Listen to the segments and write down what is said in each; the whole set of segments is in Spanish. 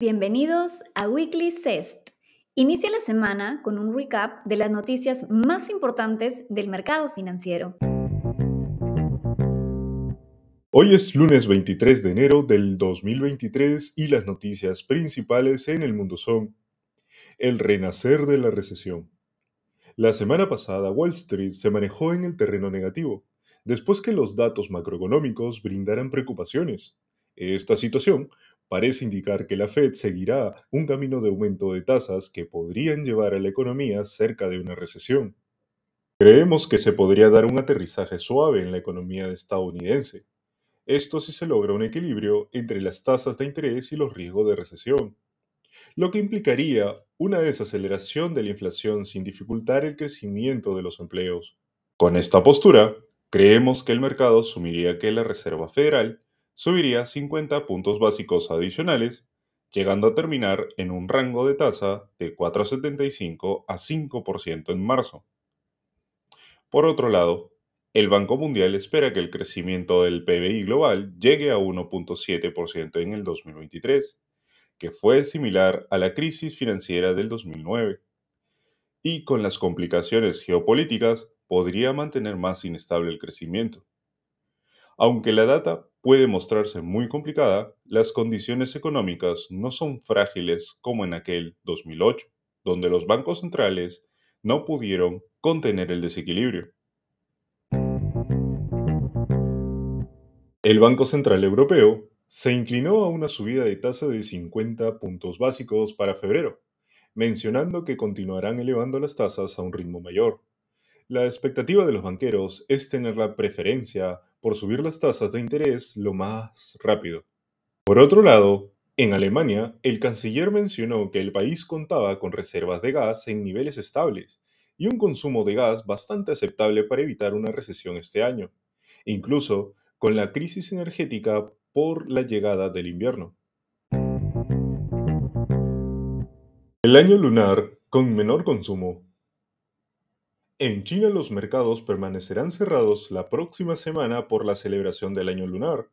Bienvenidos a Weekly CEST. Inicia la semana con un recap de las noticias más importantes del mercado financiero. Hoy es lunes 23 de enero del 2023 y las noticias principales en el mundo son el renacer de la recesión. La semana pasada Wall Street se manejó en el terreno negativo, después que los datos macroeconómicos brindaran preocupaciones. Esta situación parece indicar que la Fed seguirá un camino de aumento de tasas que podrían llevar a la economía cerca de una recesión. Creemos que se podría dar un aterrizaje suave en la economía estadounidense. Esto si se logra un equilibrio entre las tasas de interés y los riesgos de recesión, lo que implicaría una desaceleración de la inflación sin dificultar el crecimiento de los empleos. Con esta postura, creemos que el mercado asumiría que la Reserva Federal subiría 50 puntos básicos adicionales, llegando a terminar en un rango de tasa de 4,75 a 5% en marzo. Por otro lado, el Banco Mundial espera que el crecimiento del PBI global llegue a 1.7% en el 2023, que fue similar a la crisis financiera del 2009, y con las complicaciones geopolíticas podría mantener más inestable el crecimiento. Aunque la data puede mostrarse muy complicada, las condiciones económicas no son frágiles como en aquel 2008, donde los bancos centrales no pudieron contener el desequilibrio. El Banco Central Europeo se inclinó a una subida de tasa de 50 puntos básicos para febrero, mencionando que continuarán elevando las tasas a un ritmo mayor. La expectativa de los banqueros es tener la preferencia por subir las tasas de interés lo más rápido. Por otro lado, en Alemania, el canciller mencionó que el país contaba con reservas de gas en niveles estables y un consumo de gas bastante aceptable para evitar una recesión este año, incluso con la crisis energética por la llegada del invierno. El año lunar con menor consumo en China los mercados permanecerán cerrados la próxima semana por la celebración del año lunar,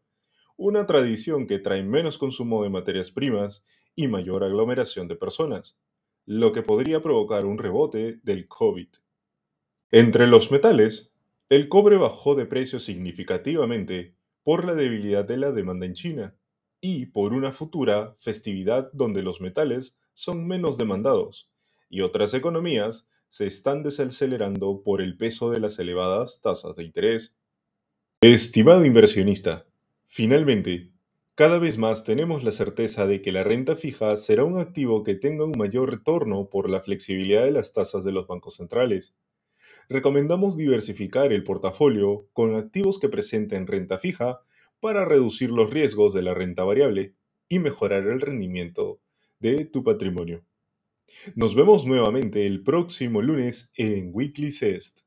una tradición que trae menos consumo de materias primas y mayor aglomeración de personas, lo que podría provocar un rebote del COVID. Entre los metales, el cobre bajó de precio significativamente por la debilidad de la demanda en China y por una futura festividad donde los metales son menos demandados, y otras economías se están desacelerando por el peso de las elevadas tasas de interés. Estimado inversionista, finalmente, cada vez más tenemos la certeza de que la renta fija será un activo que tenga un mayor retorno por la flexibilidad de las tasas de los bancos centrales. Recomendamos diversificar el portafolio con activos que presenten renta fija para reducir los riesgos de la renta variable y mejorar el rendimiento de tu patrimonio. Nos vemos nuevamente el próximo lunes en Weekly Cest.